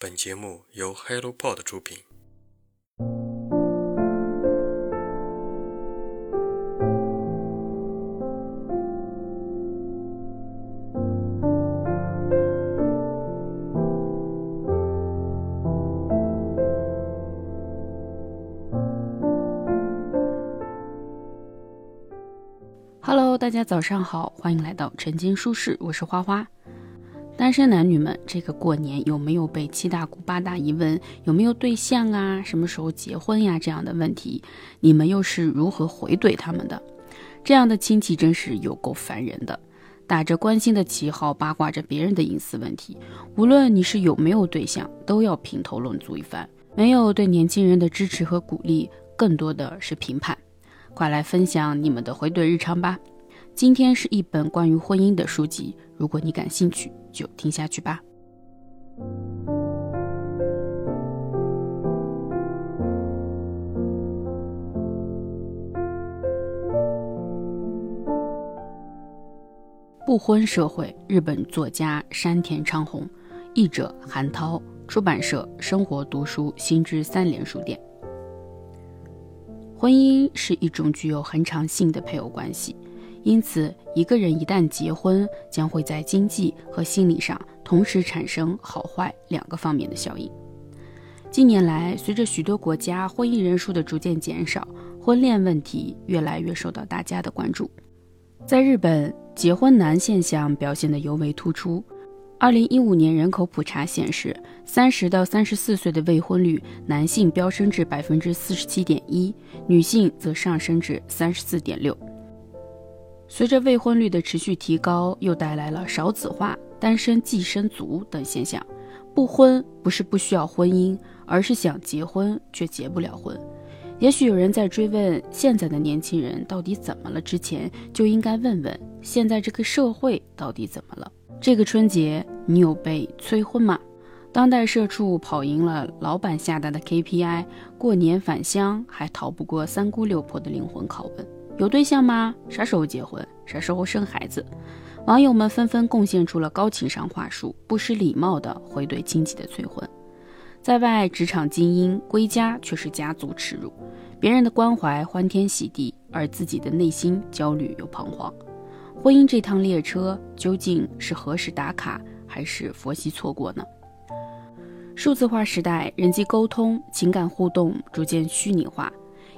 本节目由 HelloPod 出品。Hello，大家早上好，欢迎来到晨间舒适，我是花花。单身男女们，这个过年有没有被七大姑八大姨问有没有对象啊？什么时候结婚呀？这样的问题，你们又是如何回怼他们的？这样的亲戚真是有够烦人的，打着关心的旗号八卦着别人的隐私问题。无论你是有没有对象，都要评头论足一番。没有对年轻人的支持和鼓励，更多的是评判。快来分享你们的回怼日常吧！今天是一本关于婚姻的书籍，如果你感兴趣，就听下去吧。不婚社会，日本作家山田昌宏，译者韩涛，出版社生活读书新知三联书店。婚姻是一种具有恒长性的配偶关系，因此一个人一旦结婚，将会在经济和心理上同时产生好坏两个方面的效应。近年来，随着许多国家婚姻人数的逐渐减少，婚恋问题越来越受到大家的关注。在日本，结婚难现象表现得尤为突出。二零一五年人口普查显示，三十到三十四岁的未婚率，男性飙升至百分之四十七点一，女性则上升至三十四点六。随着未婚率的持续提高，又带来了少子化、单身寄生族等现象。不婚不是不需要婚姻，而是想结婚却结不了婚。也许有人在追问现在的年轻人到底怎么了之前，就应该问问现在这个社会到底怎么了。这个春节你有被催婚吗？当代社畜跑赢了老板下达的 KPI，过年返乡还逃不过三姑六婆的灵魂拷问：有对象吗？啥时候结婚？啥时候生孩子？网友们纷纷贡献出了高情商话术，不失礼貌地回怼亲戚的催婚。在外职场精英，归家却是家族耻辱。别人的关怀欢天喜地，而自己的内心焦虑又彷徨。婚姻这趟列车究竟是何时打卡，还是佛系错过呢？数字化时代，人际沟通、情感互动逐渐虚拟化，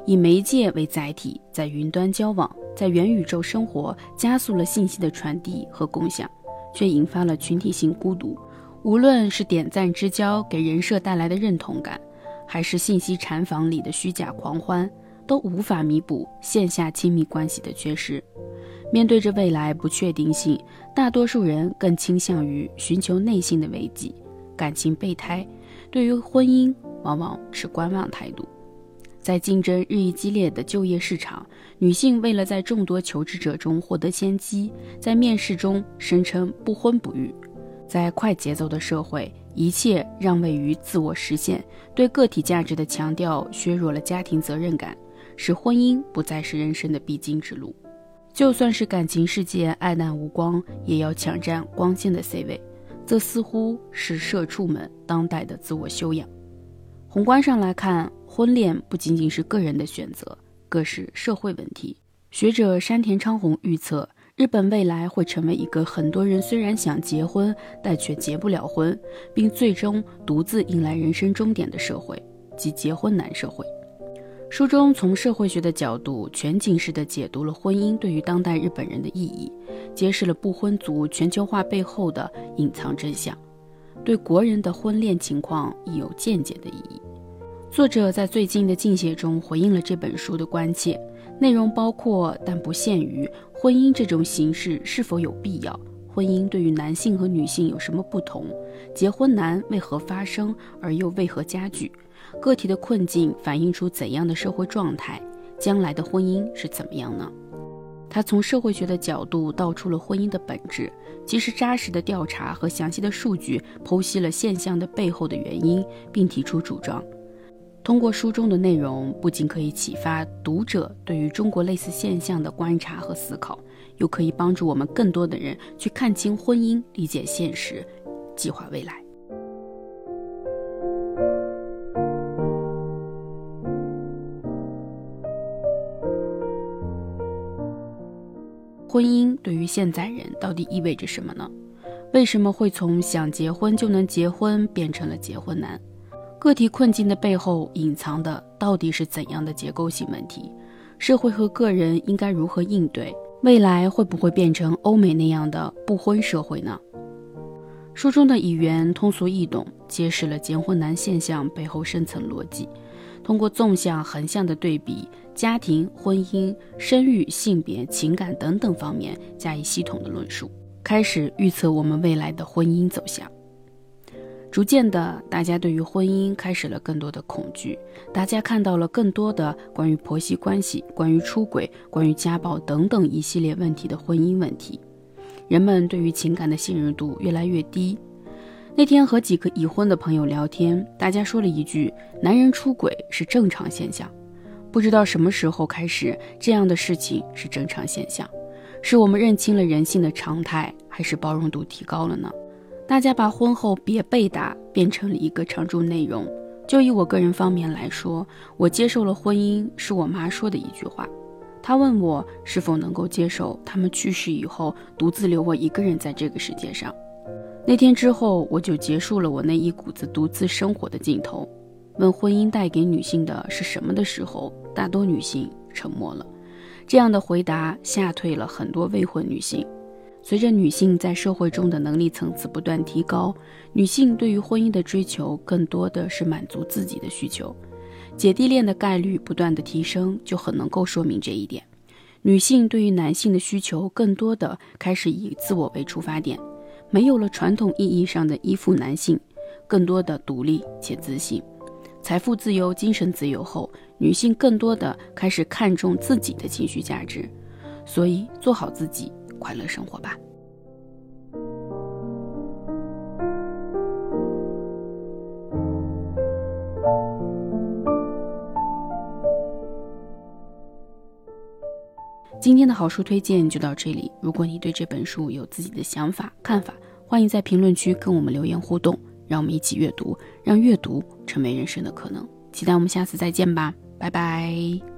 以媒介为载体，在云端交往，在元宇宙生活，加速了信息的传递和共享，却引发了群体性孤独。无论是点赞之交给人设带来的认同感，还是信息禅房里的虚假狂欢，都无法弥补线下亲密关系的缺失。面对着未来不确定性，大多数人更倾向于寻求内心的慰藉，感情备胎。对于婚姻，往往持观望态度。在竞争日益激烈的就业市场，女性为了在众多求职者中获得先机，在面试中声称不婚不育。在快节奏的社会，一切让位于自我实现，对个体价值的强调削弱了家庭责任感，使婚姻不再是人生的必经之路。就算是感情世界黯淡无光，也要抢占光鲜的 C 位，这似乎是社畜们当代的自我修养。宏观上来看，婚恋不仅仅是个人的选择，更是社会问题。学者山田昌宏预测，日本未来会成为一个很多人虽然想结婚，但却结不了婚，并最终独自迎来人生终点的社会，即结婚难社会。书中从社会学的角度全景式地解读了婚姻对于当代日本人的意义，揭示了不婚族全球化背后的隐藏真相，对国人的婚恋情况亦有见解的意义。作者在最近的进写中回应了这本书的关切，内容包括但不限于婚姻这种形式是否有必要，婚姻对于男性和女性有什么不同，结婚难为何发生而又为何加剧。个体的困境反映出怎样的社会状态？将来的婚姻是怎么样呢？他从社会学的角度道出了婚姻的本质，及时扎实的调查和详细的数据剖析了现象的背后的原因，并提出主张。通过书中的内容不仅可以启发读者对于中国类似现象的观察和思考又可以帮助我们更多的人去看清婚姻理解现实计划未来。婚姻对于现在人到底意味着什么呢？为什么会从想结婚就能结婚变成了结婚难个体困境的背后隐藏的到底是怎样的结构性问题？社会和个人应该如何应对？未来会不会变成欧美那样的不婚社会呢？书中的语言通俗易懂，揭示了结婚难现象背后深层逻辑。通过纵向、横向的对比，家庭、婚姻、生育、性别、情感等等方面加以系统的论述，开始预测我们未来的婚姻走向。逐渐的，大家对于婚姻开始了更多的恐惧，大家看到了更多的关于婆媳关系、关于出轨、关于家暴等等一系列问题的婚姻问题。人们对于情感的信任度越来越低。那天和几个已婚的朋友聊天，大家说了一句：“男人出轨是正常现象。”不知道什么时候开始，这样的事情是正常现象，是我们认清了人性的常态，还是包容度提高了呢？大家把婚后别被打变成了一个常驻内容。就以我个人方面来说，我接受了婚姻，是我妈说的一句话。她问我是否能够接受他们去世以后独自留我一个人在这个世界上。那天之后，我就结束了我那一股子独自生活的劲头。问婚姻带给女性的是什么的时候，大多女性沉默了。这样的回答吓退了很多未婚女性。随着女性在社会中的能力层次不断提高，女性对于婚姻的追求更多的是满足自己的需求。姐弟恋的概率不断的提升，就很能够说明这一点。女性对于男性的需求更多的开始以自我为出发点，没有了传统意义上的依附男性，更多的独立且自信。财富自由、精神自由后，女性更多的开始看重自己的情绪价值，所以做好自己。快乐生活吧。今天的好书推荐就到这里。如果你对这本书有自己的想法、看法，欢迎在评论区跟我们留言互动，让我们一起阅读，让阅读成为人生的可能。期待我们下次再见吧，拜拜。